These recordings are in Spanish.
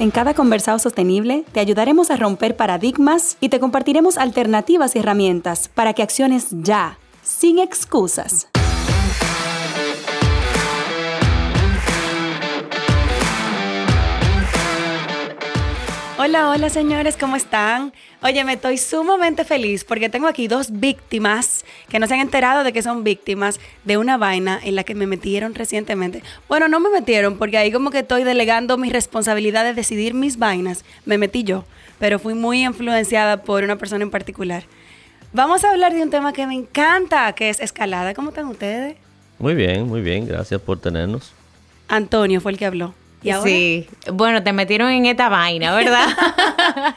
En cada conversado sostenible te ayudaremos a romper paradigmas y te compartiremos alternativas y herramientas para que acciones ya, sin excusas. Hola, hola señores, ¿cómo están? Oye, me estoy sumamente feliz porque tengo aquí dos víctimas que no se han enterado de que son víctimas de una vaina en la que me metieron recientemente. Bueno, no me metieron porque ahí como que estoy delegando mi responsabilidad de decidir mis vainas. Me metí yo, pero fui muy influenciada por una persona en particular. Vamos a hablar de un tema que me encanta, que es escalada. ¿Cómo están ustedes? Muy bien, muy bien. Gracias por tenernos. Antonio fue el que habló. Sí, bueno, te metieron en esta vaina, ¿verdad?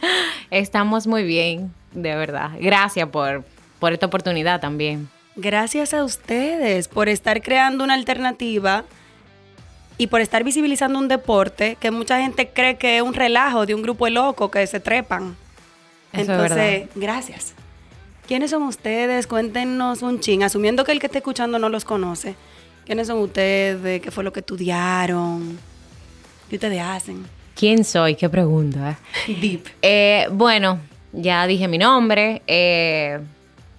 Estamos muy bien, de verdad. Gracias por, por esta oportunidad también. Gracias a ustedes por estar creando una alternativa y por estar visibilizando un deporte que mucha gente cree que es un relajo de un grupo de locos que se trepan. Entonces, gracias. ¿Quiénes son ustedes? Cuéntenos un ching, asumiendo que el que esté escuchando no los conoce. ¿Quiénes son ustedes? ¿Qué fue lo que estudiaron? ¿Qué ustedes hacen? ¿Quién soy? ¿Qué pregunta? Deep. Eh, bueno, ya dije mi nombre. Eh,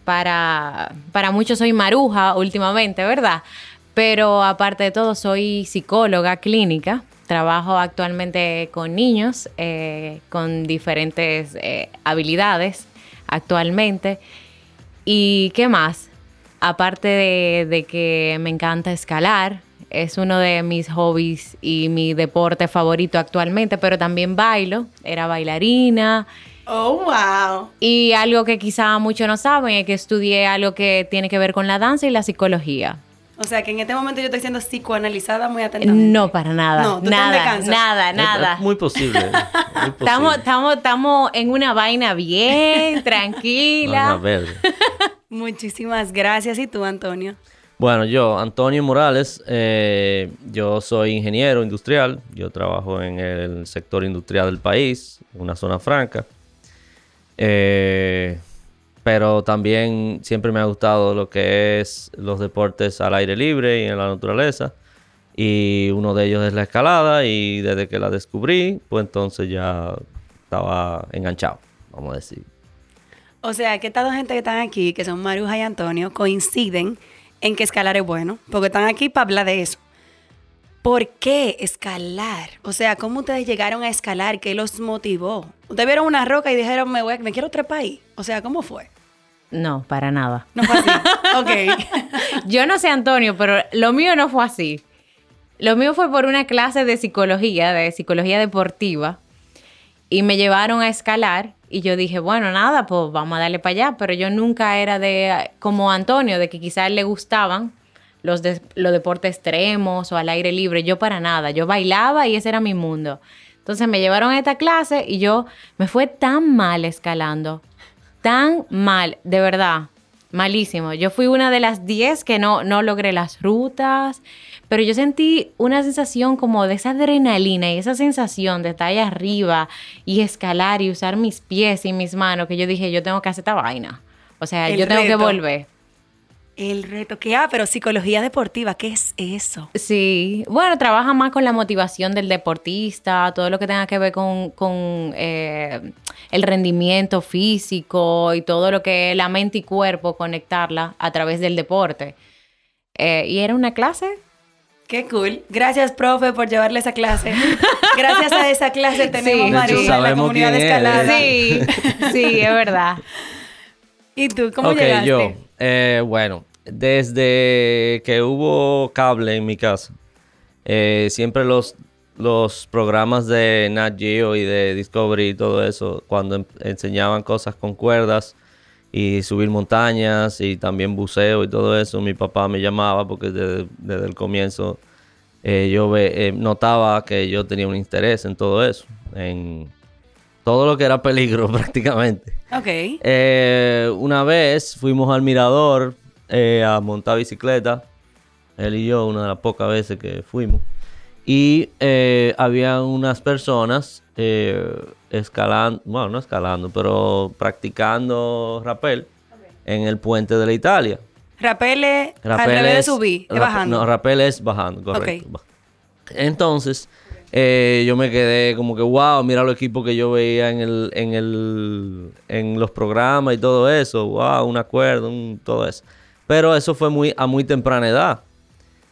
para, para muchos soy maruja últimamente, ¿verdad? Pero aparte de todo, soy psicóloga clínica. Trabajo actualmente con niños eh, con diferentes habilidades actualmente. ¿Y qué más? Aparte de que me encanta escalar, es uno de mis hobbies y mi deporte favorito actualmente, pero también bailo, era bailarina. Oh, wow. Y algo que quizá muchos no saben es que estudié algo que tiene que ver con la danza y la psicología. O sea, que en este momento yo estoy siendo psicoanalizada muy atentamente. No, para nada. No, nada, nada, nada. muy posible. Estamos, estamos, estamos en una vaina bien, tranquila. Muchísimas gracias. ¿Y tú, Antonio? Bueno, yo, Antonio Morales, eh, yo soy ingeniero industrial, yo trabajo en el sector industrial del país, una zona franca, eh, pero también siempre me ha gustado lo que es los deportes al aire libre y en la naturaleza, y uno de ellos es la escalada, y desde que la descubrí, pues entonces ya estaba enganchado, vamos a decir. O sea, que estas dos gente que están aquí, que son Maruja y Antonio, coinciden en que escalar es bueno, porque están aquí para hablar de eso. ¿Por qué escalar? O sea, ¿cómo ustedes llegaron a escalar? ¿Qué los motivó? Ustedes vieron una roca y dijeron, me, voy, me quiero trepar ahí. O sea, ¿cómo fue? No, para nada. No fue así. ok. Yo no sé, Antonio, pero lo mío no fue así. Lo mío fue por una clase de psicología, de psicología deportiva, y me llevaron a escalar y yo dije, bueno, nada, pues vamos a darle para allá, pero yo nunca era de como Antonio, de que quizás le gustaban los, los deportes extremos o al aire libre, yo para nada, yo bailaba y ese era mi mundo. Entonces me llevaron a esta clase y yo me fue tan mal escalando, tan mal, de verdad, malísimo. Yo fui una de las 10 que no, no logré las rutas, pero yo sentí una sensación como de esa adrenalina y esa sensación de estar ahí arriba y escalar y usar mis pies y mis manos, que yo dije, yo tengo que hacer esta vaina. O sea, yo tengo que volver. El reto que, ah, pero psicología deportiva, ¿qué es eso? Sí, bueno, trabaja más con la motivación del deportista, todo lo que tenga que ver con, eh, el rendimiento físico y todo lo que es la mente y cuerpo, conectarla a través del deporte. Eh, y era una clase Qué cool. Gracias, profe, por llevarle esa clase. Gracias a esa clase tenemos María en la comunidad de escalada. Sí, sí, es verdad. ¿Y tú, cómo okay, llegaste? yo, eh, bueno, desde que hubo cable en mi casa, eh, siempre los, los programas de Nat Geo y de Discovery y todo eso, cuando em, enseñaban cosas con cuerdas y subir montañas y también buceo y todo eso, mi papá me llamaba porque desde, el comienzo eh, yo notaba que yo tenía un interés en todo eso, en, todo lo que era peligro prácticamente. Ok. Eh, una vez fuimos al mirador eh, a montar bicicleta, él y yo, una de las pocas veces que fuimos. Y eh, había unas personas escalando, bueno, no escalando, pero practicando rappel en el puente de la Italia. Rapel es al Rappel revés de es- subir, es bajando. No, rappel es bajando, correcto. Ok. Entonces, eh, yo me quedé como que, wow, mira los equipos que yo veía en el, en el, en los programas y todo eso, wow, un acuerdo, un- todo eso. Pero eso fue muy, a muy temprana edad.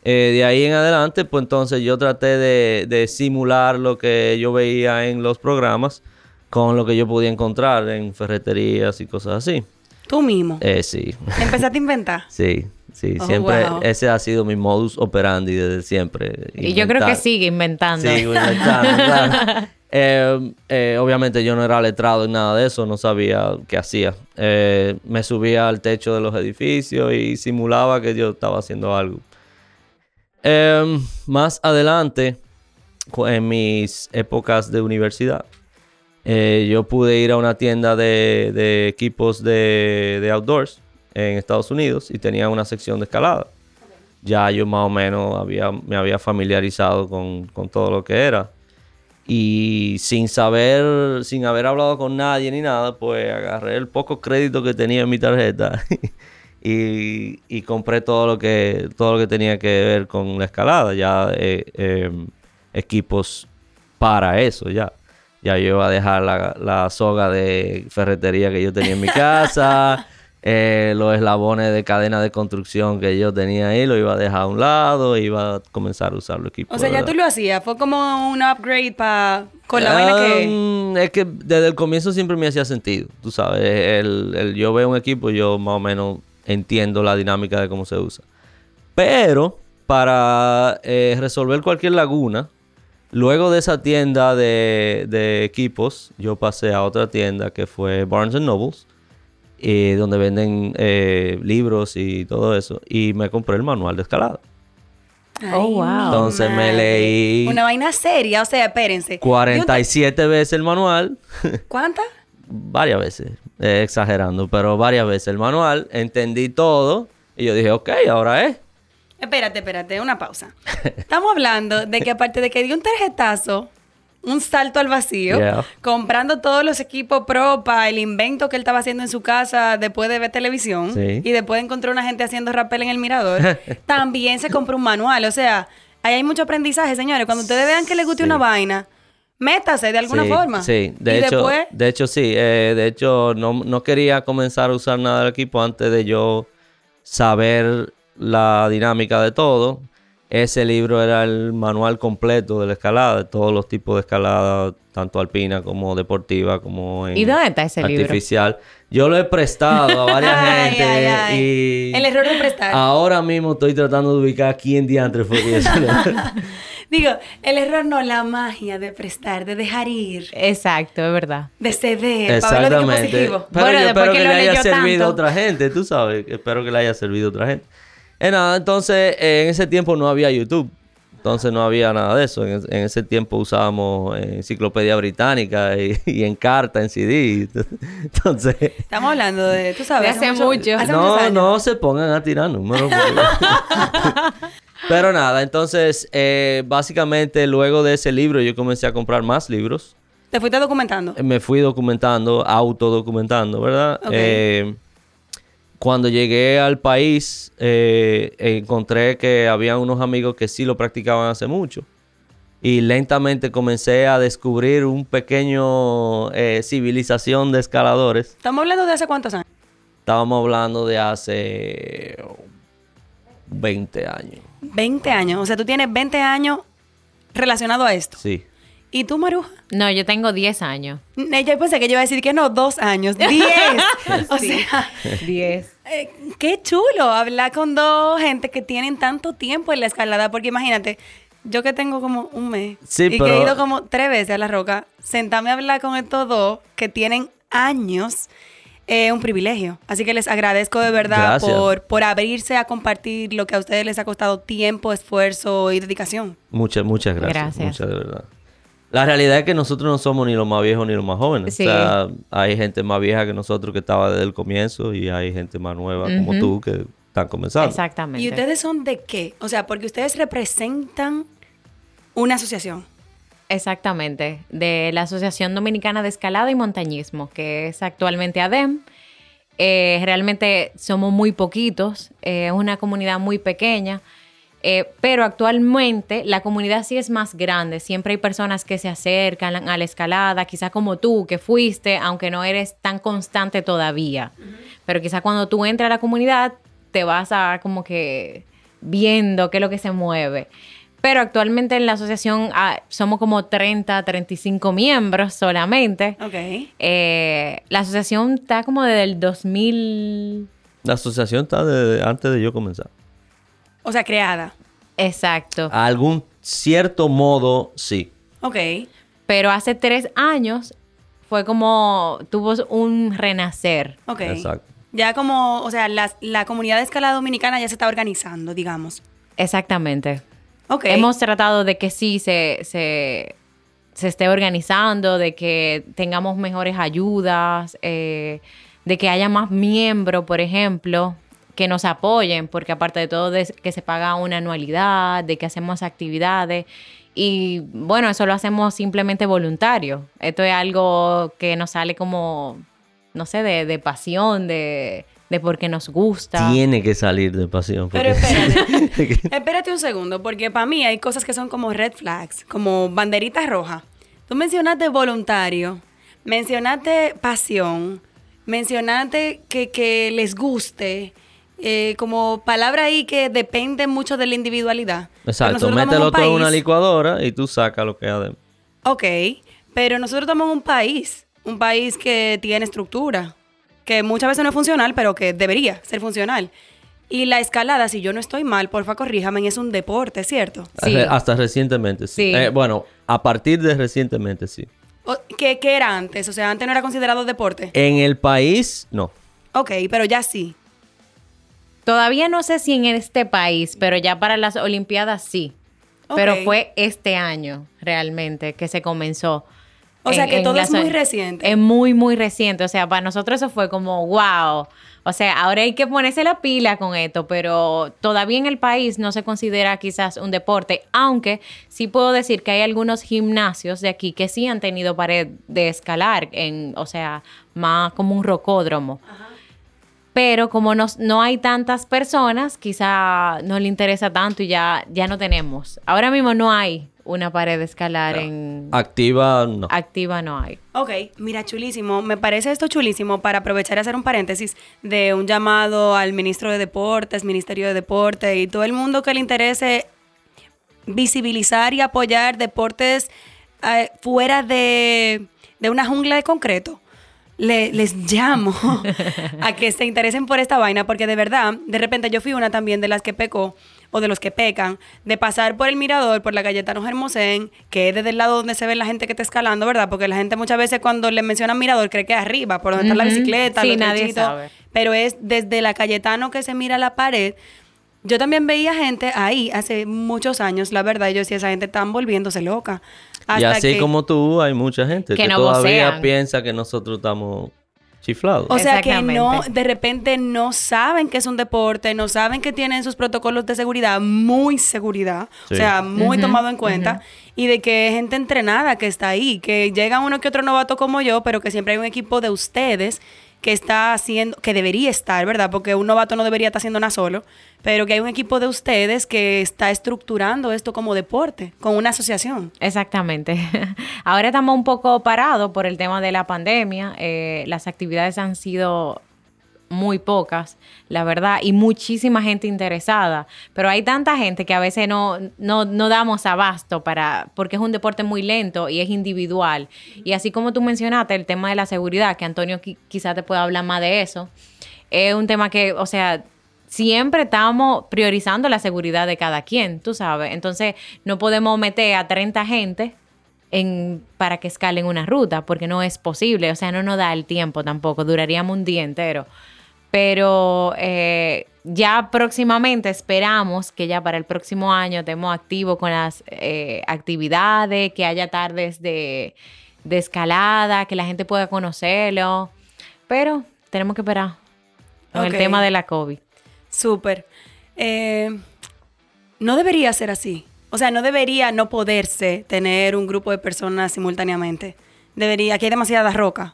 Eh, de ahí en adelante, pues entonces yo traté de, de simular lo que yo veía en los programas con lo que yo podía encontrar en ferreterías y cosas así. Tú mismo. Eh, sí. Empezaste a inventar. Sí, sí, Oh, siempre wow. ese ha sido mi modus operandi desde siempre. Y yo creo que sigue inventando. Sigo inventando, claro. Eh, eh, obviamente yo no era letrado en nada de eso, no sabía qué hacía. Eh, me subía al techo de los edificios y simulaba que yo estaba haciendo algo. Eh, más adelante, en mis épocas de universidad, eh, yo pude ir a una tienda de, de equipos de, de outdoors en Estados Unidos y tenía una sección de escalada. Ya yo más o menos había, me había familiarizado con, con todo lo que era. Y sin saber, sin haber hablado con nadie ni nada, pues agarré el poco crédito que tenía en mi tarjeta y, y compré todo lo que todo lo que tenía que ver con la escalada. Ya eh, eh, equipos para eso, ya. Ya yo iba a dejar la, la soga de ferretería que yo tenía en mi casa, eh, los eslabones de cadena de construcción que yo tenía ahí, lo iba a dejar a un lado, iba a comenzar a usar los equipos. O sea, ya verdad. tú lo hacías. Fue como un upgrade pa, con la vaina que... Um, Es que desde el comienzo siempre me hacía sentido, tú sabes. El, el- yo veo un equipo, yo más o menos entiendo la dinámica de cómo se usa. Pero para eh, resolver cualquier laguna, luego de esa tienda de, de equipos, yo pasé a otra tienda que fue Barnes Nobles, eh, donde venden eh, libros y todo eso. Y me compré el manual de escalada. Oh, wow. Entonces me leí- Una vaina seria, o sea, espérense. 47 veces el manual. ¿Cuántas? varias veces, eh, exagerando, pero varias veces el manual, entendí todo y yo dije, ok, ahora es. Espérate, espérate, una pausa. Estamos hablando de que aparte de que dio un tarjetazo, un salto al vacío, Yeah. comprando todos los equipos pro para el invento que él estaba haciendo en su casa después de ver televisión Sí. y después encontró una gente haciendo rappel en el mirador, también se compró un manual. O sea, ahí hay mucho aprendizaje, señores. Cuando ustedes vean que les guste Sí. una vaina, métase de alguna Sí, forma. Sí, de y hecho, después, de hecho sí, eh, de hecho no, no quería comenzar a usar nada del equipo antes de yo saber la dinámica de todo. Ese libro era el manual completo de la escalada, de todos los tipos de escalada, tanto alpina como deportiva, como en ¿Y dónde está ese libro? artificial. Yo lo he prestado a varias Ay, gente ay, ay. y el error de prestar. ahora mismo estoy tratando de ubicar quién diantre fue que Digo, el error no, la magia de prestar, de dejar ir, Exacto, es verdad. de ceder, para verlo de que Exactamente. positivo. Pero Bueno, yo espero que que, lo le haya servido a otra gente, tú sabes. Espero que le haya servido a otra gente. Eh, nada, entonces eh, en ese tiempo no había YouTube. Entonces no había nada de eso. En, es- en ese tiempo usábamos eh, enciclopedia británica y, y en carta, en CD. Entonces, Estamos hablando de, tú sabes, De hace mucho. hace muchos no, no se pongan a tirar números. Pero nada, entonces eh, básicamente luego de ese libro yo comencé a comprar más libros. Te fuiste documentando. me fui documentando, autodocumentando, ¿verdad? Ok. Eh, cuando llegué al país, eh, encontré que había unos amigos que sí lo practicaban hace mucho. Y lentamente comencé a descubrir un pequeño eh, civilización de escaladores. Estamos hablando de hace cuántos años. Estábamos hablando de hace 20 años. 20 años. O sea, tú tienes 20 años relacionado a esto. Sí. ¿Y tú, Maruja? No, yo tengo 10 años. Eh, Yo pensé que yo iba a decir que no, dos años. ¡Diez! o sea, 10. eh, qué chulo hablar con dos gente que tienen tanto tiempo en la escalada. Porque imagínate, yo que tengo como un mes Sí, y que he ido como tres veces a La Roca, sentarme a hablar con estos dos que tienen años es un privilegio. Así que les agradezco de verdad por, por abrirse a compartir lo que a ustedes les ha costado tiempo, esfuerzo y dedicación. Muchas, muchas gracias. Gracias. Muchas de verdad. La realidad es que nosotros no somos ni los más viejos ni los más jóvenes. Sí. O sea, hay gente más vieja que nosotros que estaba desde el comienzo y hay gente más nueva como tú que están comenzando. Exactamente. ¿Y ustedes son de qué? O sea, porque ustedes representan una asociación. Exactamente, de la Asociación Dominicana de Escalada y Montañismo, que es actualmente ADEM. Eh, realmente somos muy poquitos, eh, es una comunidad muy pequeña, eh, pero actualmente la comunidad sí es más grande. Siempre hay personas que se acercan a la escalada, quizás como tú, que fuiste, aunque no eres tan constante todavía. Pero quizás cuando tú entras a la comunidad, te vas a como que viendo qué es lo que se mueve. Pero actualmente en la asociación ah, somos como 30, 35 miembros solamente. Ok. Eh, la asociación está como desde el 2000. La asociación está desde antes de yo comenzar. O sea, creada. Exacto. A algún cierto modo, sí. Ok. Pero hace tres años fue como tuvo un renacer. Ok. Exacto. Ya como, o sea, la, la comunidad de escalada dominicana ya se está organizando, digamos. Exactamente. Ok. Hemos tratado de que sí se, se, se esté organizando, de que tengamos mejores ayudas, eh, de que haya más miembros, por ejemplo, que nos apoyen, porque aparte de todo, de que se paga una anualidad, de que hacemos actividades. Y bueno, eso lo hacemos simplemente voluntario. Esto es algo que nos sale como, no sé, de, de pasión, de, de porque nos gusta. Tiene que salir de pasión. Pero espérate, espérate un segundo, porque para mí hay cosas que son como red flags, como banderitas rojas. Tú mencionaste voluntario, mencionaste pasión, mencionaste que, que les guste, eh, como palabra ahí que depende mucho de la individualidad. Exacto, mételo un todo en una licuadora y tú sacas lo que hay adentro. Ok, pero nosotros estamos en un país, un país que tiene estructura, que muchas veces no es funcional, pero que debería ser funcional. Y la escalada, si yo no estoy mal, porfa corríjame, es un deporte, ¿cierto? Sí. Hasta recientemente, sí. Sí. Eh, bueno, a partir de recientemente, sí. ¿Qué, qué era antes? O sea, antes no era considerado deporte. En el país, no. Ok, pero ya sí. Todavía no sé si en este país, pero ya para las Olimpiadas sí. Pero fue este año realmente que se comenzó. O sea, que todo es muy reciente. Es muy, muy reciente. O sea, para nosotros eso fue como, wow. O sea, ahora hay que ponerse la pila con esto, pero todavía en el país no se considera quizás un deporte, aunque sí puedo decir que hay algunos gimnasios de aquí que sí han tenido pared de escalar, en, o sea, más como un rocódromo. Pero como nos- no hay tantas personas, quizá no le interesa tanto y ya, ya no tenemos. Ahora mismo no hay una pared de escalar en Activa, no. activa, no hay. Ok, mira, chulísimo. Me parece esto chulísimo para aprovechar y hacer un paréntesis de un llamado al ministro de Deportes, Ministerio de Deporte y todo el mundo que le interese visibilizar y apoyar deportes eh, fuera de, de una jungla de concreto. Le- les llamo a que se interesen por esta vaina, porque de verdad, de repente yo fui una también de las que pecó, o de los que pecan, de pasar por el mirador, por la Cayetano Hermosén, que es desde el lado donde se ve la gente que está escalando, ¿verdad? Porque la gente muchas veces cuando le mencionan mirador cree que es arriba, por donde está la bicicleta, Sí, los nadie trechitos, sabe. pero es desde la Cayetano que se mira la pared. Yo también veía gente ahí hace muchos años, la verdad, yo decía, esa gente están volviéndose loca. Y así que- como tú, hay mucha gente Que que, no todavía vocean. piensa que nosotros estamos chiflados. O sea que no, de repente no saben que es un deporte, no saben que tienen sus protocolos de seguridad, muy seguridad, Sí. o sea, muy tomado en cuenta, y de que es gente entrenada que está ahí, que llega uno que otro novato como yo, pero que siempre hay un equipo de ustedes que está haciendo, que debería estar, ¿verdad? Porque un novato no debería estar haciendo nada solo, pero que hay un equipo de ustedes que está estructurando esto como deporte, con una asociación. Exactamente. Ahora estamos un poco parados por el tema de la pandemia. Eh, las actividades han sido muy pocas, la verdad, y muchísima gente interesada. Pero hay tanta gente que a veces no, no, no damos abasto para, porque es un deporte muy lento y es individual. Y así como tú mencionaste, el tema de la seguridad, que Antonio qui- quizá te pueda hablar más de eso, es un tema que, o sea, siempre estamos priorizando la seguridad de cada quien, tú sabes. Entonces, no podemos meter a 30 gente en, para que escalen una ruta, porque no es posible. O sea, no nos da el tiempo tampoco. Duraríamos un día entero. Pero eh, ya próximamente esperamos que ya para el próximo año estemos activos con las eh, actividades, que haya tardes de, de escalada, que la gente pueda conocerlo. Pero tenemos que esperar con el tema de la COVID. Súper. Eh, no debería ser así. O sea, no debería no poderse tener un grupo de personas simultáneamente. Debería, aquí hay demasiadas rocas.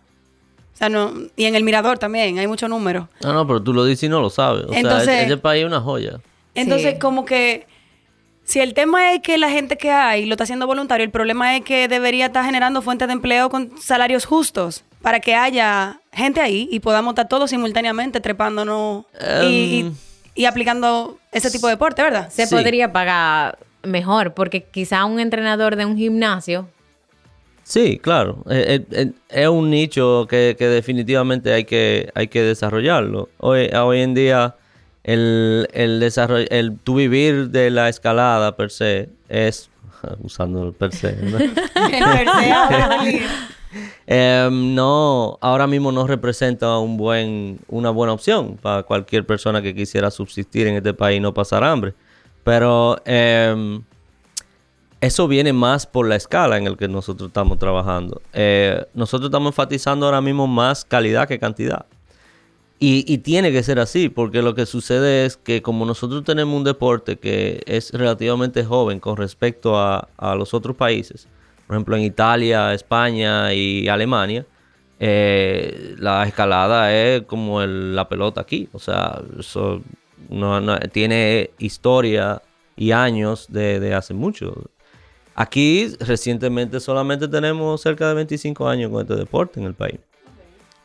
O sea, no, y en el mirador también, hay mucho número. No, no, pero tú lo dices y no lo sabes. O Entonces- sea, ese país es una joya. Entonces, Sí. como que si el tema es que la gente que hay lo está haciendo voluntario, el problema es que debería estar generando fuentes de empleo con salarios justos para que haya gente ahí y podamos estar todos simultáneamente trepándonos y, y- Em. Y aplicando ese tipo de deporte, ¿verdad? Se Sí. podría pagar mejor, porque quizá un entrenador de un gimnasio Sí, claro. Eh, eh, eh, Es, un nicho que, que definitivamente hay que, hay que desarrollarlo. Hoy, hoy en día, el, el desarrollo, el tu vivir de la escalada per se es, usando el per se, ¿no? Em, no, ahora mismo no representa un buen, una buena opción para cualquier persona que quisiera subsistir en este país y no pasar hambre. Pero em, eso viene más por la escala en el que nosotros estamos trabajando. Eh, nosotros estamos enfatizando ahora mismo más calidad que cantidad. Y, tiene que ser así, porque lo que sucede es que como nosotros tenemos un deporte que es relativamente joven con respecto a los otros países, por ejemplo en Italia, España y Alemania, eh, la escalada es como la pelota aquí, o sea, eso no, tiene historia y años de, hace mucho. Aquí recientemente solamente tenemos cerca de 25 años con este deporte en el país.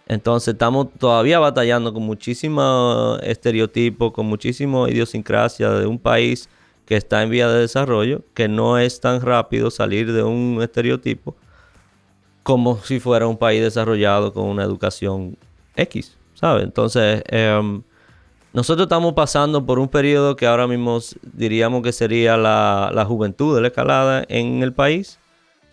Entonces estamos todavía batallando con muchísimo estereotipo, con muchísima idiosincrasia de un país que está en vía de desarrollo, que no es tan rápido salir de un estereotipo como si fuera un país desarrollado con una educación X, ¿sabes? Entonces, em, nosotros estamos pasando por un periodo que ahora mismo diríamos que sería la, la juventud de la escalada en el país.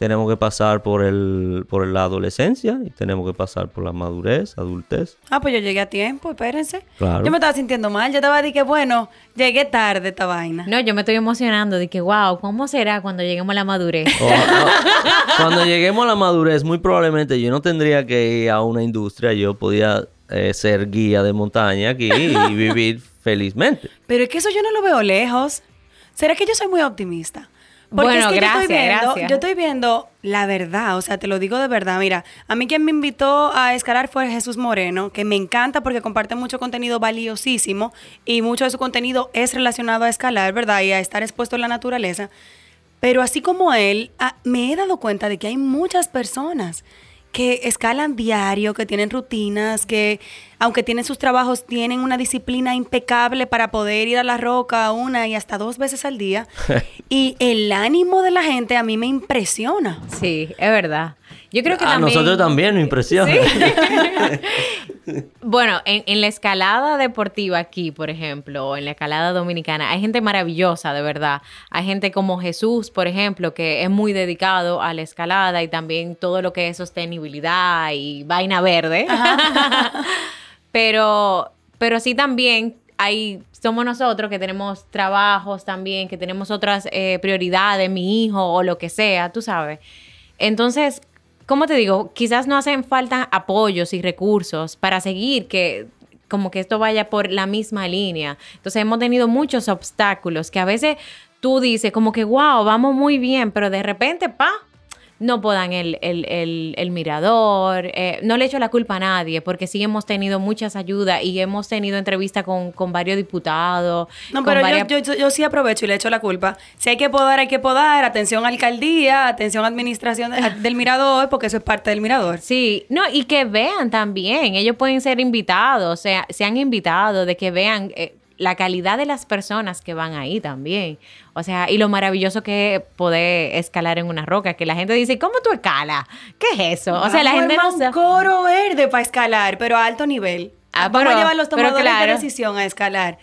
Tenemos que pasar por, el, por la adolescencia y tenemos que pasar por la madurez, adultez. Ah, pues yo llegué a tiempo, espérense. Claro. Yo me estaba sintiendo mal, yo estaba de que, bueno, llegué tarde esta vaina. No, yo me estoy emocionando de que, wow, ¿cómo será cuando lleguemos a la madurez? O- o- cuando lleguemos a la madurez, muy probablemente yo no tendría que ir a una industria, yo podía eh, ser guía de montaña aquí y vivir felizmente. Pero es que eso yo no lo veo lejos. ¿Será que yo soy muy optimista? Porque Bueno, es que yo gracias, estoy viendo, gracias. yo estoy viendo la verdad, o sea, te lo digo de verdad. Mira, a mí quien me invitó a escalar fue Jesús Moreno, que me encanta porque comparte mucho contenido valiosísimo y mucho de su contenido es relacionado a escalar, ¿verdad? Y a estar expuesto en la naturaleza. Pero así como él, ah, me he dado cuenta de que hay muchas personas que escalan diario, que tienen rutinas, que aunque tienen sus trabajos, tienen una disciplina impecable para poder ir a la roca una y hasta dos veces al día. y el ánimo de la gente a mí me impresiona. Sí, es verdad. Yo creo que a también... nosotros también nos impresiona. Bueno, en, en la escalada deportiva aquí, por ejemplo, o en la escalada dominicana, hay gente maravillosa, de verdad. Hay gente como Jesús, por ejemplo, que es muy dedicado a la escalada y también todo lo que es sostenibilidad y vaina verde. pero, pero sí también hay, somos nosotros que tenemos trabajos también, que tenemos otras eh, prioridades, mi hijo o lo que sea, tú sabes. Entonces, ¿cómo te digo? Quizás no hacen falta apoyos y recursos para seguir que como que esto vaya por la misma línea. Entonces hemos tenido muchos obstáculos que a veces tú dices como que, wow, vamos muy bien, pero de repente, pa, no podan el, el, el, el mirador. eh, no le echo la culpa a nadie, porque sí hemos tenido muchas ayudas y hemos tenido entrevistas con, con varios diputados. No, pero yo, varias- yo, yo- yo sí aprovecho y le echo la culpa. Si hay que podar, hay que podar. Atención alcaldía, atención administración de- del mirador, porque eso es parte del mirador. Sí, no, y que vean también, ellos pueden ser invitados, o sea, se han invitado de que vean eh, la calidad de las personas que van ahí también. O sea, y lo maravilloso que es poder escalar en una roca, que la gente dice, ¿cómo tú escalas? ¿Qué es eso? O sea, la gente no un coro verde para escalar, pero a alto nivel. Ah, Vamos pero- a llevar los tomadores de decisión a escalar.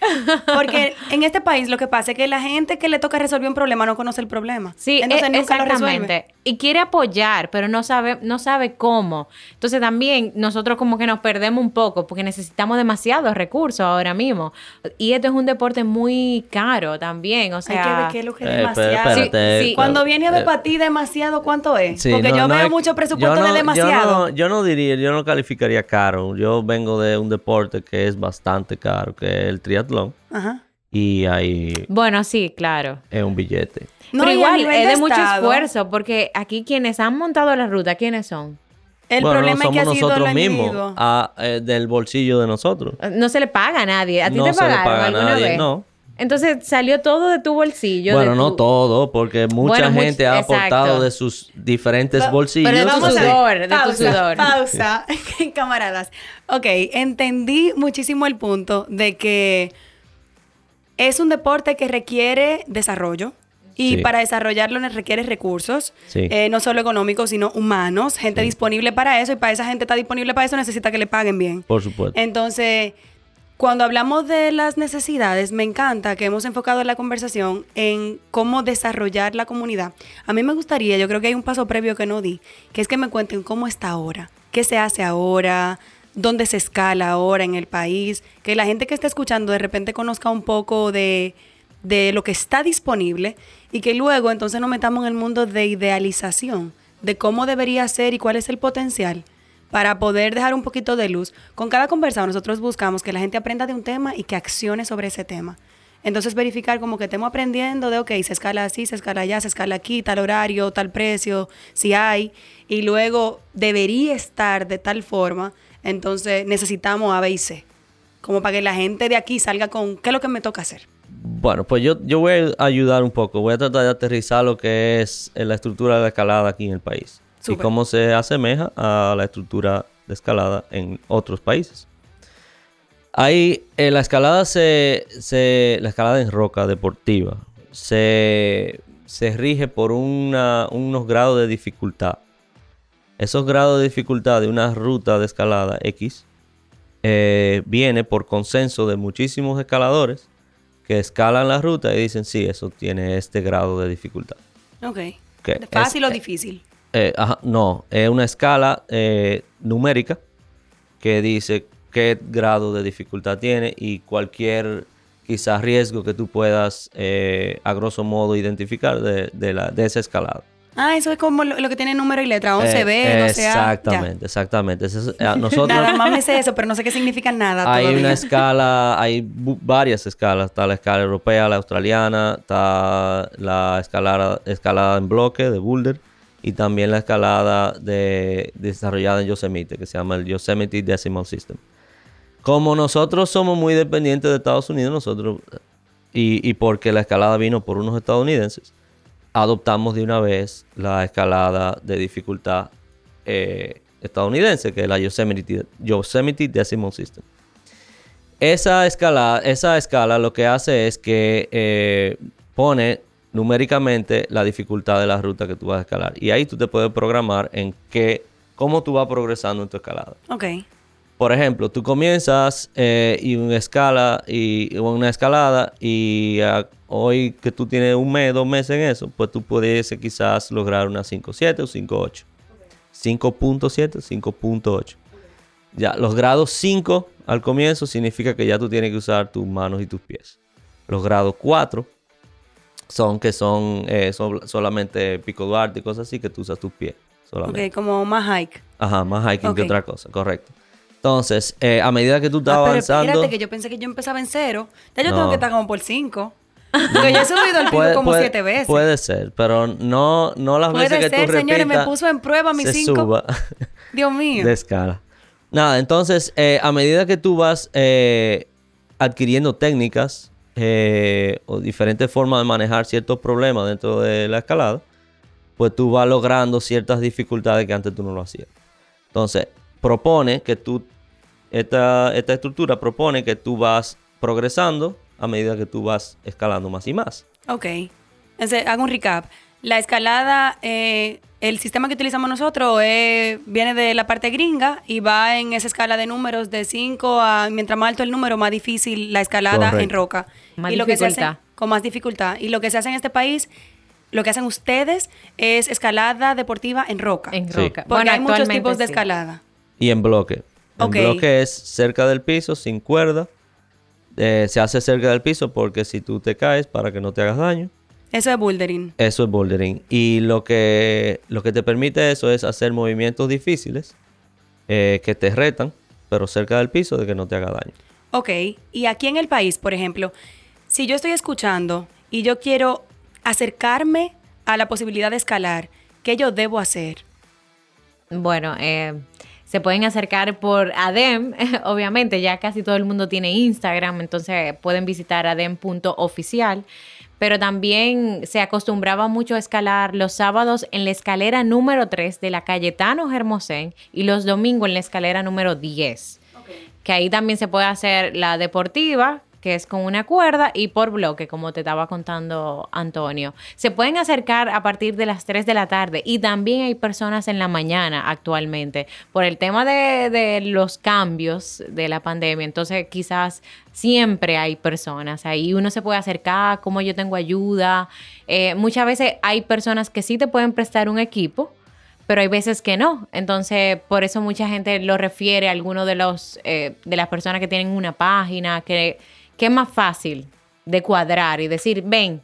Porque en este país lo que pasa es que la gente que le toca resolver un problema no conoce el problema. Sí, Entonces e- nunca lo resuelve. exactamente. Y quiere apoyar, pero no sabe, no sabe cómo. Entonces también nosotros como que nos perdemos un poco porque necesitamos demasiados recursos ahora mismo. Y esto es un deporte muy caro también, o sea... Hay que ver qué es lo que es Eh, demasiado. espérate, Sí, sí. Cuando viene a ver eh, para ti demasiado, ¿cuánto es? Sí, Porque no- yo no veo es- mucho presupuesto yo no- de demasiado. Yo no, yo no diría, yo no calificaría caro. Yo vengo de un deporte que es bastante caro, que es el triatlón. Ajá. Y ahí Bueno, sí, claro. es un billete. No, pero igual es de, de mucho esfuerzo porque aquí quienes han montado la ruta, ¿quiénes son? El bueno, problema no es que somos ha sido nosotros mismos, añadido. a- eh, del bolsillo de nosotros. No se le paga a nadie. ¿A ti No te se le pagaron paga a alguna nadie, vez? no. Entonces salió todo de tu bolsillo. bueno, de no tu- todo, porque mucha Bueno, much- gente ha aportado exacto. de sus diferentes bolsillos. pero de tu Vamos a ver. sudor, de tu pausa, sudor. Pausa, camaradas. Ok, entendí muchísimo el punto de que es un deporte que requiere desarrollo. Y Sí. para desarrollarlo requiere recursos, Sí. eh, no solo económicos, sino humanos, gente disponible para eso, y para esa gente está disponible para eso necesita que le paguen bien. Por supuesto. Entonces, cuando hablamos de las necesidades, me encanta que hemos enfocado la conversación en cómo desarrollar la comunidad. A mí me gustaría, yo creo que hay un paso previo que no di, que es que me cuenten cómo está ahora, qué se hace ahora, dónde se escala ahora en el país, que la gente que está escuchando de repente conozca un poco de, de lo que está disponible y que luego entonces nos metamos en el mundo de idealización, de cómo debería ser y cuál es el potencial para poder dejar un poquito de luz. Con cada conversado nosotros buscamos que la gente aprenda de un tema y que accione sobre ese tema. Entonces verificar como que estemos aprendiendo de, ok, se escala así, se escala allá, se escala aquí, tal horario, tal precio, si hay, y luego debería estar de tal forma, entonces necesitamos A, B y C, como para que la gente de aquí salga con, ¿qué es lo que me toca hacer? Bueno, pues yo, yo voy a ayudar un poco. Voy a tratar de aterrizar lo que es eh, la estructura de la escalada aquí en el país. Y cómo se asemeja a la estructura de escalada en otros países. Ahí, eh, la escalada se, se- La escalada en roca deportiva se, se rige por una- unos grados de dificultad. Esos grados de dificultad de una ruta de escalada X eh, viene por consenso de muchísimos escaladores que escalan la ruta y dicen, sí, eso tiene este grado de dificultad. Ok. Que ¿Fácil es- o difícil? Eh, ajá, no, es una escala eh, numérica que dice qué grado de dificultad tiene y cualquier quizás riesgo que tú puedas eh, a grosso modo identificar de, de la, de esa escalada. Ah, eso es como lo, lo que tiene número y letra, 11B, Eh, 12A. Exactamente, exactamente. Es- nosotros, Nada más me sé eso, pero no sé qué significa nada Hay todavía. una escala, hay varias escalas. Está la escala europea, la australiana, está la escalada, escalada en bloque de Boulder y también la escalada de, desarrollada en Yosemite, que se llama el Yosemite Decimal System. Como nosotros somos muy dependientes de Estados Unidos, nosotros, y, y porque la escalada vino por unos estadounidenses, adoptamos de una vez la escalada de dificultad eh, estadounidense, que es la Yosemite, Yosemite Decimal System. Esa escala, esa escala lo que hace es que eh, pone numéricamente la dificultad de la ruta que tú vas a escalar. Y ahí tú te puedes programar en qué, cómo tú vas progresando en tu escalada. Ok. Por ejemplo, tú comienzas eh, y una escala y una escalada y ah, hoy que tú tienes un mes, dos meses en eso, pues tú puedes quizás lograr una 5.7 o 5.8. 5.7, 5.8. Ya, los grados 5 al comienzo significa que ya tú tienes que usar tus manos y tus pies. Los grados 4 son que son, eh, son solamente pico duarte y cosas así que tú usas tus pies solamente. Ok, como más hike. Ajá, más hiking que Ok. otra cosa, correcto. Entonces, eh, a medida que tú estás Ah, pero avanzando... espérate, que yo pensé que yo empezaba en cero. Ya yo tengo No. que estar como por cinco. Porque yo he subido el pico puede, como puede- siete veces. Puede ser, pero no, no las Puede veces que ser, tú señores, me puso en prueba mis se cinco. suba Dios mío. de escala. Nada, entonces, eh, a medida que tú vas eh, adquiriendo técnicas eh, o diferentes formas de manejar ciertos problemas dentro de la escalada, pues tú vas logrando ciertas dificultades que antes tú no lo hacías. Entonces, propone que tú, esta, esta estructura propone que tú vas progresando a medida que tú vas escalando más y más. Ok. Entonces, hago un recap. La escalada eh, el sistema que utilizamos nosotros es- viene de la parte gringa y va en esa escala de números de 5 a, mientras más alto el número, más difícil la escalada en roca. Más y lo que se hace con más dificultad. Y lo que se hace en este país, lo que hacen ustedes es escalada deportiva en roca. En Sí. roca. Porque hay muchos tipos de escalada. Y en bloque. En bloque es cerca del piso, sin cuerda. Eh, se hace cerca del piso porque si tú te caes para que no te hagas daño. Eso es bouldering. Eso es bouldering. Y lo que, lo que te permite eso es hacer movimientos difíciles eh, que te retan, pero cerca del piso de que no te haga daño. Ok, y aquí en el país, por ejemplo, si yo estoy escuchando y yo quiero acercarme a la posibilidad de escalar, ¿qué yo debo hacer? Bueno, eh, se pueden acercar por ADEM, obviamente, ya casi todo el mundo tiene Instagram, entonces pueden visitar adem.oficial. Pero también se acostumbraba mucho a escalar los sábados en la escalera número 3 de la Cayetano Hermosén y los domingos en la escalera número 10. Que ahí también se puede hacer la deportiva, que es con una cuerda y por bloque, como te estaba contando Antonio. Se pueden acercar a partir de las 3 de la tarde y también hay personas en la mañana actualmente por el tema de, de los cambios de la pandemia. Entonces quizás siempre hay personas ahí. Uno se puede acercar, como yo tengo ayuda. Eh, muchas veces hay personas que sí te pueden prestar un equipo pero hay veces que no. Entonces, por eso mucha gente lo refiere a alguno de los eh, de las personas que tienen una página, que, que es más fácil de cuadrar y decir, ven,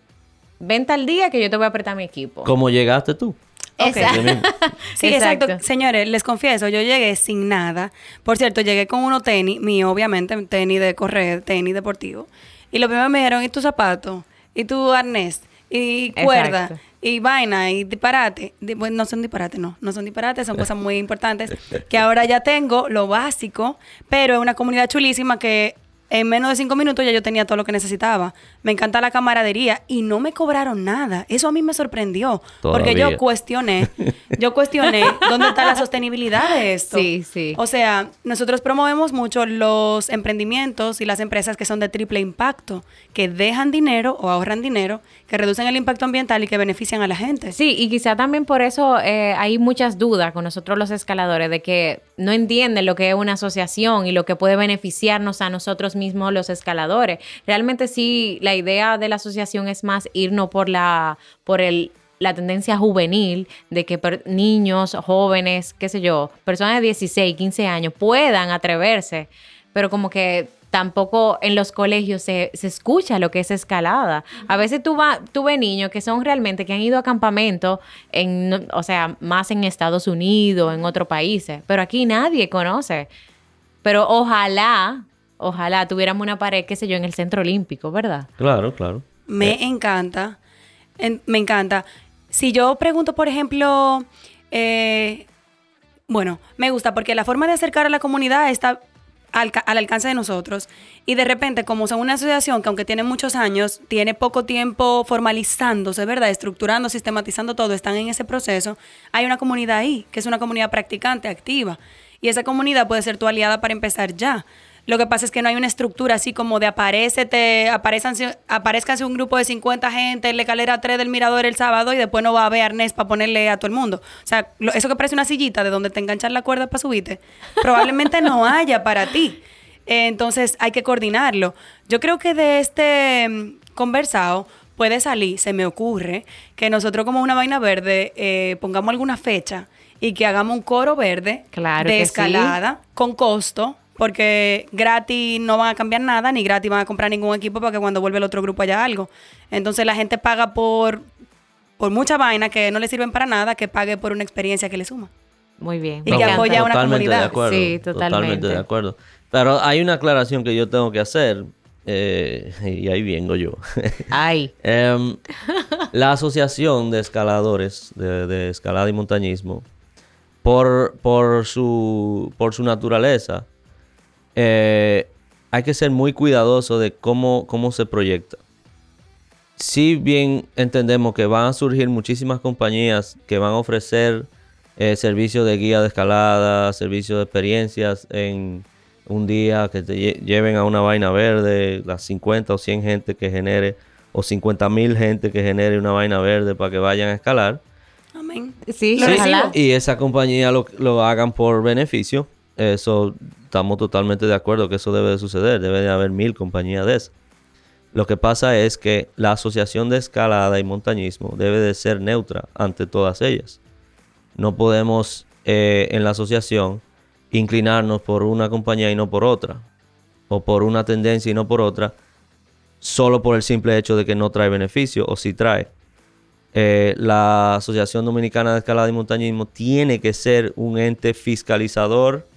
ven tal día que yo te voy a apretar mi equipo. ¿Cómo llegaste tú? Exacto. Sí, exacto. Exacto. Señores, les confieso, yo llegué sin nada. Por cierto, llegué con unos tenis, mío, obviamente, tenis de correr, tenis deportivo. Y lo primero me dijeron, ¿y tu zapato? ¿Y tu arnés? ¿Y cuerda? Exacto. Y vaina, y disparate. Di- bueno, no son disparates, no. No son disparates, son cosas muy importantes. Que ahora ya tengo lo básico, pero es una comunidad chulísima que en menos de cinco minutos ya yo tenía todo lo que necesitaba. Me encanta la camaradería y no me cobraron nada. Eso a mí me sorprendió. Porque yo cuestioné, yo cuestioné dónde está la sostenibilidad de esto. Sí, sí. O sea, nosotros promovemos mucho los emprendimientos y las empresas que son de triple impacto, que dejan dinero o ahorran dinero, que reducen el impacto ambiental y que benefician a la gente. Sí, y quizá también por eso eh, hay muchas dudas con nosotros los escaladores de que no entienden lo que es una asociación y lo que puede beneficiarnos a nosotros mismos los escaladores. Realmente sí, la idea de la asociación es más irnos por la, por el la tendencia juvenil de que niños, jóvenes, qué sé yo, personas de 16, 15 años puedan atreverse, pero como que tampoco en los colegios se, se escucha lo que es escalada. A veces tú, va, tú ves niños que son realmente, que han ido a campamento, en, o sea, más en Estados Unidos, en otros países, pero aquí nadie conoce. Pero ojalá, ojalá tuviéramos una pared, qué sé yo, en el Centro Olímpico, ¿verdad? Claro, claro. Me encanta. En- me encanta. Si yo pregunto, por ejemplo, eh, bueno, me gusta porque la forma de acercar a la comunidad está al alcance de nosotros. Y de repente, como son una asociación que aunque tiene muchos años, tiene poco tiempo formalizándose, ¿verdad? Estructurando, sistematizando todo, están en ese proceso, hay una comunidad ahí, que es una comunidad practicante, activa. Y esa comunidad puede ser tu aliada para empezar ya. Lo que pasa es que no hay una estructura así como de aparecete, aparezcanse, un grupo de 50 gente en la escalera 3 del mirador el sábado y después no va a haber arnés para ponerle a todo el mundo. O sea, lo- eso que parece una sillita de donde te enganchan la cuerda para subirte, probablemente no haya para ti. Eh, entonces hay que coordinarlo. Yo creo que de este mm, conversado puede salir, se me ocurre, que nosotros como una vaina verde eh, pongamos alguna fecha y que hagamos un coro verde Claro de sí. escalada con costo, porque gratis no van a cambiar nada, ni gratis van a comprar ningún equipo para que cuando vuelve el otro grupo haya algo. Entonces la gente paga por, por mucha vaina que no le sirven para nada, que pague por una experiencia que le suma. Muy bien. Y que apoya a una totalmente comunidad. De acuerdo, Sí, Totalmente totalmente. de acuerdo. Pero hay una aclaración que yo tengo que hacer. eh, y ahí vengo yo. Ay, Em, la Asociación de Escaladores de, de Escalada y Montañismo, por, por, su, por su naturaleza, eh, hay que ser muy cuidadoso de cómo, cómo se proyecta. Si bien entendemos que van a surgir muchísimas compañías que van a ofrecer eh, servicios de guía de escalada, servicios de experiencias en un día que te lle- lleven a una vaina verde, las 50 o 100 gente que genere, o 50 mil gente que genere una vaina verde para que vayan a escalar. Amén. Sí, Sí, y esa compañía lo, lo hagan por beneficio, eso estamos totalmente de acuerdo que eso debe de suceder, debe de haber mil compañías de esas. Lo que pasa es que la asociación de escalada y montañismo debe de ser neutra ante todas ellas. No podemos eh, en la asociación inclinarnos por una compañía y no por otra, o por una tendencia y no por otra, solo por el simple hecho de que no trae beneficio o sí trae. Eh, la Asociación Dominicana de Escalada y Montañismo tiene que ser un ente fiscalizador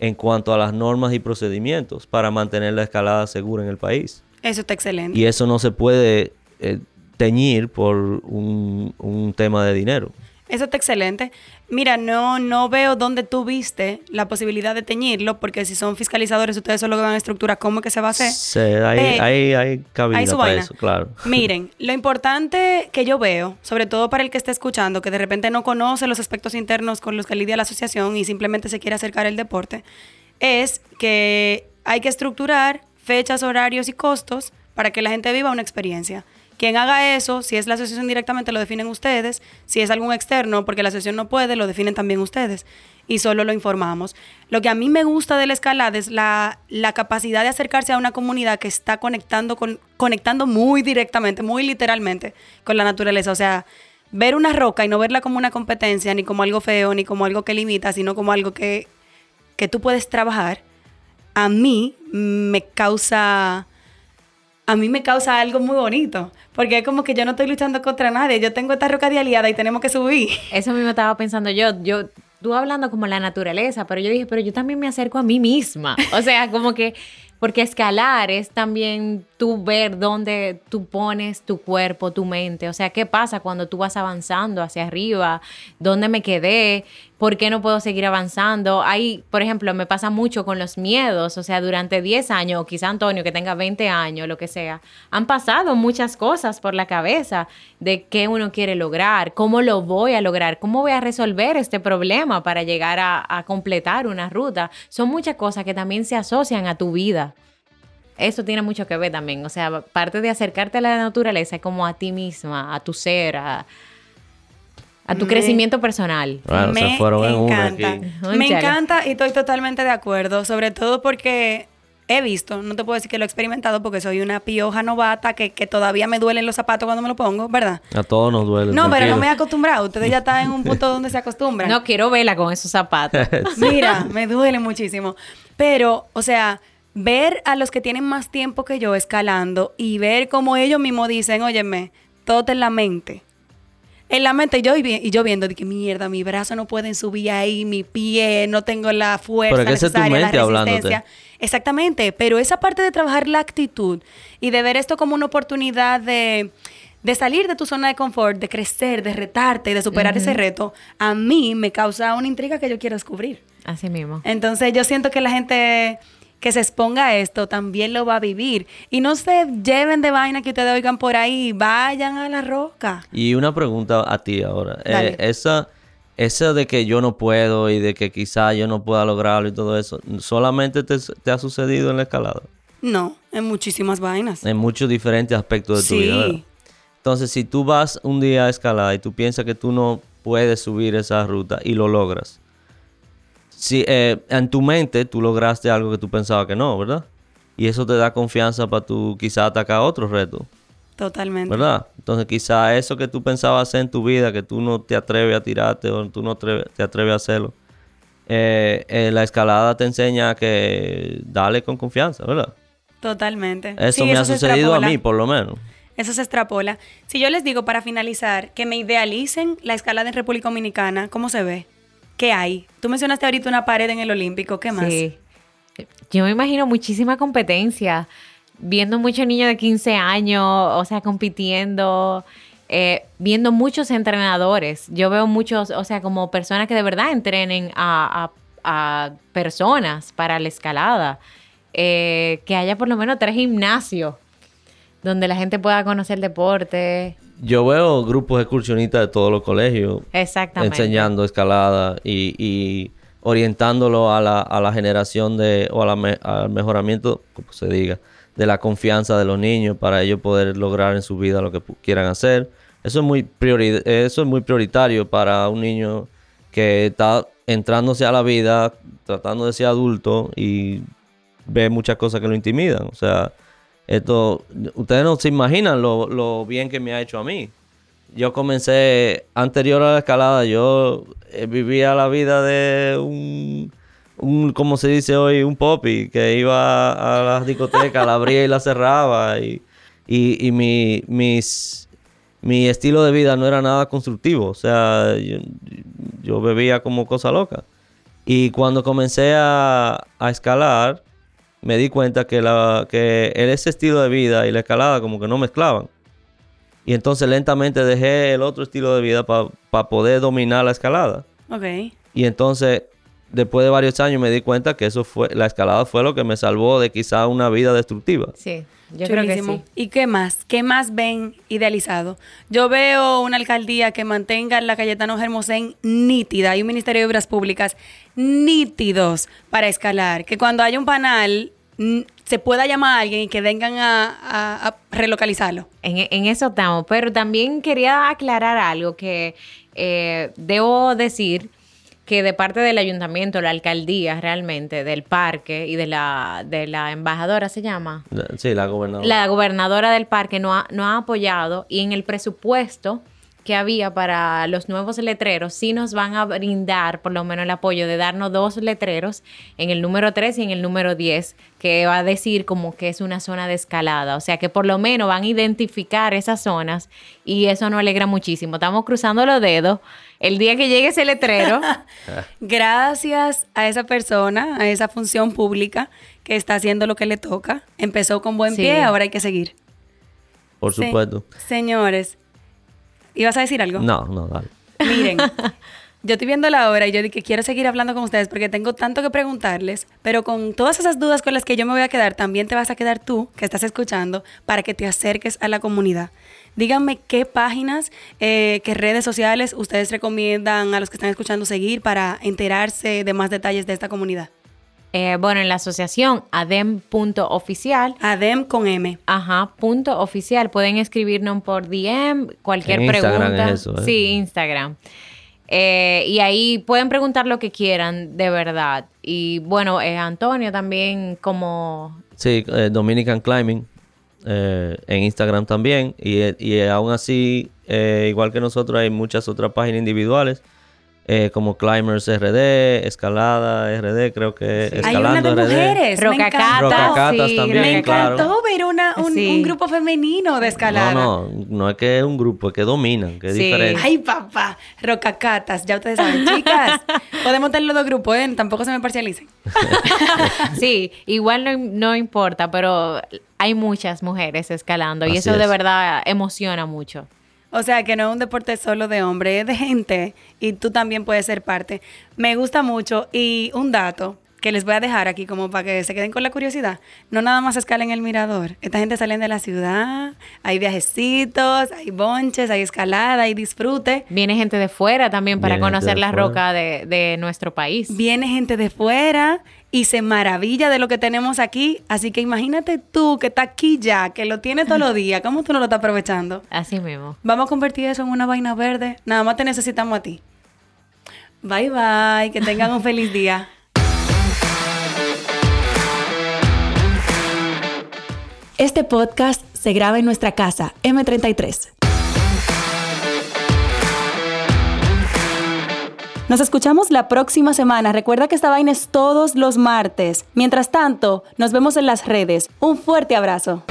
en cuanto a las normas y procedimientos para mantener la escalada segura en el país. Eso está excelente. Y eso no se puede eh, teñir por un, un tema de dinero. Eso está excelente. Mira, no, no veo dónde tú viste la posibilidad de teñirlo, porque si son fiscalizadores, ustedes solo van a estructurar cómo es que se va a hacer. Se- hay, Ve, hay, hay cabida hay su para vaina. eso, claro. Miren, lo importante que yo veo, sobre todo para el que esté escuchando, que de repente no conoce los aspectos internos con los que lidia la asociación y simplemente se quiere acercar al deporte, es que hay que estructurar fechas, horarios y costos para que la gente viva una experiencia. Quien haga eso, si es la asociación directamente, lo definen ustedes. Si es algún externo, porque la asociación no puede, lo definen también ustedes. Y solo lo informamos. Lo que a mí me gusta de la escalada es la, la capacidad de acercarse a una comunidad que está conectando, con, conectando muy directamente, muy literalmente con la naturaleza. O sea, ver una roca y no verla como una competencia, ni como algo feo, ni como algo que limita, sino como algo que, que tú puedes trabajar, a mí me causa a mí me causa algo muy bonito, porque es como que yo no estoy luchando contra nadie, yo tengo esta roca de aliada y tenemos que subir. Eso mismo estaba pensando yo. Yo, tú hablando como la naturaleza, pero yo dije, pero yo también me acerco a mí misma. O sea, como que, porque escalar es también tú ver dónde tú pones tu cuerpo, tu mente. O sea, ¿qué pasa cuando tú vas avanzando hacia arriba? ¿Dónde me quedé? ¿Por qué no puedo seguir avanzando? Ahí, por ejemplo, me pasa mucho con los miedos. O sea, durante 10 años, o quizá Antonio que tenga 20 años, lo que sea, han pasado muchas cosas por la cabeza de qué uno quiere lograr, cómo lo voy a lograr, cómo voy a resolver este problema para llegar a, a completar una ruta. Son muchas cosas que también se asocian a tu vida. Eso tiene mucho que ver también. O sea, parte de acercarte a la naturaleza es como a ti misma, a tu ser, a, a tu Me- crecimiento personal. Bueno, se me fueron en una encanta. aquí. Me encanta y estoy totalmente de acuerdo, sobre todo porque he visto, no te puedo decir que lo he experimentado porque soy una pioja novata que, que todavía me duelen los zapatos cuando me lo pongo, ¿verdad? A todos nos duele. No, pero no me he acostumbrado. Ustedes ya están en un punto donde se acostumbran. No quiero verla con esos zapatos. Mira, me duele muchísimo. Pero, o sea, ver a los que tienen más tiempo que yo escalando y ver como ellos mismos dicen, óyeme, todo está en la mente. En la mente yo y, vi- y yo viendo de que mierda, mi brazo no pueden subir ahí, mi pie, no tengo la fuerza Pero que esa es tu necesaria, mente la hablándote. resistencia. Exactamente, pero esa parte de trabajar la actitud y de ver esto como una oportunidad de, de salir de tu zona de confort, de crecer, de retarte y de superar ese reto, a mí me causa una intriga que yo quiero descubrir. Así mismo. Entonces yo siento que la gente que se exponga a esto también lo va a vivir. Y no se lleven de vaina que ustedes oigan por ahí, vayan a la roca. Y una pregunta a ti ahora. Eh, esa, esa de que yo no puedo y de que quizá yo no pueda lograrlo y todo eso, ¿solamente te, te ha sucedido en la escalada? No, en muchísimas vainas. En muchos diferentes aspectos de tu vida. Entonces, si tú vas un día a escalada y tú piensas que tú no puedes subir esa ruta y lo logras, si eh, en tu mente tú lograste algo que tú pensabas que no, ¿verdad? Y eso te da confianza para tú quizá atacar otro reto, totalmente. ¿verdad? Entonces, quizá eso que tú pensabas hacer en tu vida, que tú no te atreves a tirarte o tú no te atreves a hacerlo, eh, eh, la escalada te enseña que dale con confianza, ¿verdad? Totalmente. Eso Sí, me ha sucedido a mí, por lo menos. Eso se extrapola. Si yo les digo para finalizar que me idealicen la escalada en República Dominicana, ¿cómo se ve? ¿Qué hay? Tú mencionaste ahorita una pared en el Olímpico, ¿qué más? Sí. Yo me imagino muchísima competencia, viendo muchos niños de 15 años, o sea, compitiendo, eh, viendo muchos entrenadores. Yo veo muchos, o sea, como personas que de verdad entrenen a, personas para la escalada. Eh, que haya por lo menos tres gimnasios donde la gente pueda conocer deporte. Yo veo grupos excursionistas de todos los colegios Exactamente. enseñando escalada y, y orientándolo a la, a la generación de, o a la me- al mejoramiento, como se diga, de la confianza de los niños para ellos poder lograr en su vida lo que quieran hacer Eso es muy, priori- eso es muy prioritario para un niño que está entrándose a la vida, tratando de ser adulto y ve muchas cosas que lo intimidan. O sea, esto, ustedes no se imaginan lo, lo bien que me ha hecho a mí. Yo comencé, anterior a la escalada, yo eh, vivía la vida de un, un, como se dice hoy, un popi, que iba a las discotecas, la abría y la cerraba. Y, y, y mi, mis, mi estilo de vida no era nada constructivo. O sea, yo, yo bebía como cosa loca. Y cuando comencé a, a escalar, me di cuenta que, la, que ese estilo de vida y la escalada como que no mezclaban. Y entonces lentamente dejé el otro estilo de vida para poder dominar la escalada. Ok. Y entonces, después de varios años, me di cuenta que eso fue, la escalada fue lo que me salvó de quizá una vida destructiva. Sí, yo creo que sí. ¿Y qué más? ¿Qué más ven idealizado? Yo veo una alcaldía que mantenga la Cayetano Hermosén nítida y un Ministerio de Obras Públicas nítidos para escalar. Que cuando haya un panal se pueda llamar a alguien y que vengan a, a- a relocalizarlo. En, en eso estamos, pero también quería aclarar algo que eh, debo decir que de parte del ayuntamiento, la alcaldía realmente, del parque y de la, de la embajadora se llama, Sí, la gobernadora. la gobernadora del parque no ha, no ha apoyado y en el presupuesto que había para los nuevos letreros, sí nos van a brindar por lo menos el apoyo de darnos dos letreros en el número 3 y en el número 10, que va a decir como que es una zona de escalada. O sea que por lo menos van a identificar esas zonas y eso nos alegra muchísimo. Estamos cruzando los dedos. El día que llegue ese letrero, Gracias a esa persona, a esa función pública que está haciendo lo que le toca. Empezó con buen Sí. pie, ahora hay que seguir. Por Se- supuesto. señores, ¿ibas a decir algo? No, no, dale. Miren, yo estoy viendo la hora y yo dije que quiero seguir hablando con ustedes porque tengo tanto que preguntarles, pero con todas esas dudas con las que yo me voy a quedar, también te vas a quedar tú, que estás escuchando, para que te acerques a la comunidad. Díganme qué páginas, eh, qué redes sociales ustedes recomiendan a los que están escuchando seguir para enterarse de más detalles de esta comunidad. eh, bueno, en la asociación adem.oficial, Adem con M. Ajá, punto oficial. Pueden escribirnos por DM, cualquier En Instagram pregunta. es eso, ¿eh? Sí, Instagram. Eh, y ahí pueden preguntar lo que quieran, de verdad. Y bueno, eh, Antonio también como... Sí, eh, Dominican Climbing eh, en Instagram también. Y, y aún así, eh, igual que nosotros, hay muchas otras páginas individuales. Eh, como Climbers RD, Escalada RD, creo que Hay una Escalando de RD. mujeres. me Rocacatas, encantó. Rocacatas sí, también, Me claro. encantó ver una, un, Sí. un grupo femenino de escalada. No, no, no es que es un grupo, es que dominan, que es Sí. diferente. Ay, papá, rocacatas, ya ustedes saben, chicas. Podemos tener los dos grupos, ¿eh? Tampoco se me parcialicen. Sí, igual no, no importa, pero hay muchas mujeres escalando y eso de verdad emociona mucho. O sea, que no es un deporte solo de hombre, es de gente y tú también puedes ser parte. Me gusta mucho y un dato que les voy a dejar aquí como para que se queden con la curiosidad. No nada más escala en el mirador. Esta gente sale de la ciudad, hay viajecitos, hay bonches, hay escalada, hay disfrute. Viene gente de fuera también para Viene conocer la fuera. roca de, de nuestro país. Viene gente de fuera y se maravilla de lo que tenemos aquí. Así que imagínate tú que está aquí ya, que lo tiene todos los días. ¿Cómo tú no lo estás aprovechando? Así mismo. Vamos a convertir eso en una vaina verde. Nada más te necesitamos a ti. Bye bye. Que tengan un feliz día. Este podcast se graba en nuestra casa, M33. Nos escuchamos la próxima semana. Recuerda que esta vaina es todos los martes. Mientras tanto, nos vemos en las redes. Un fuerte abrazo.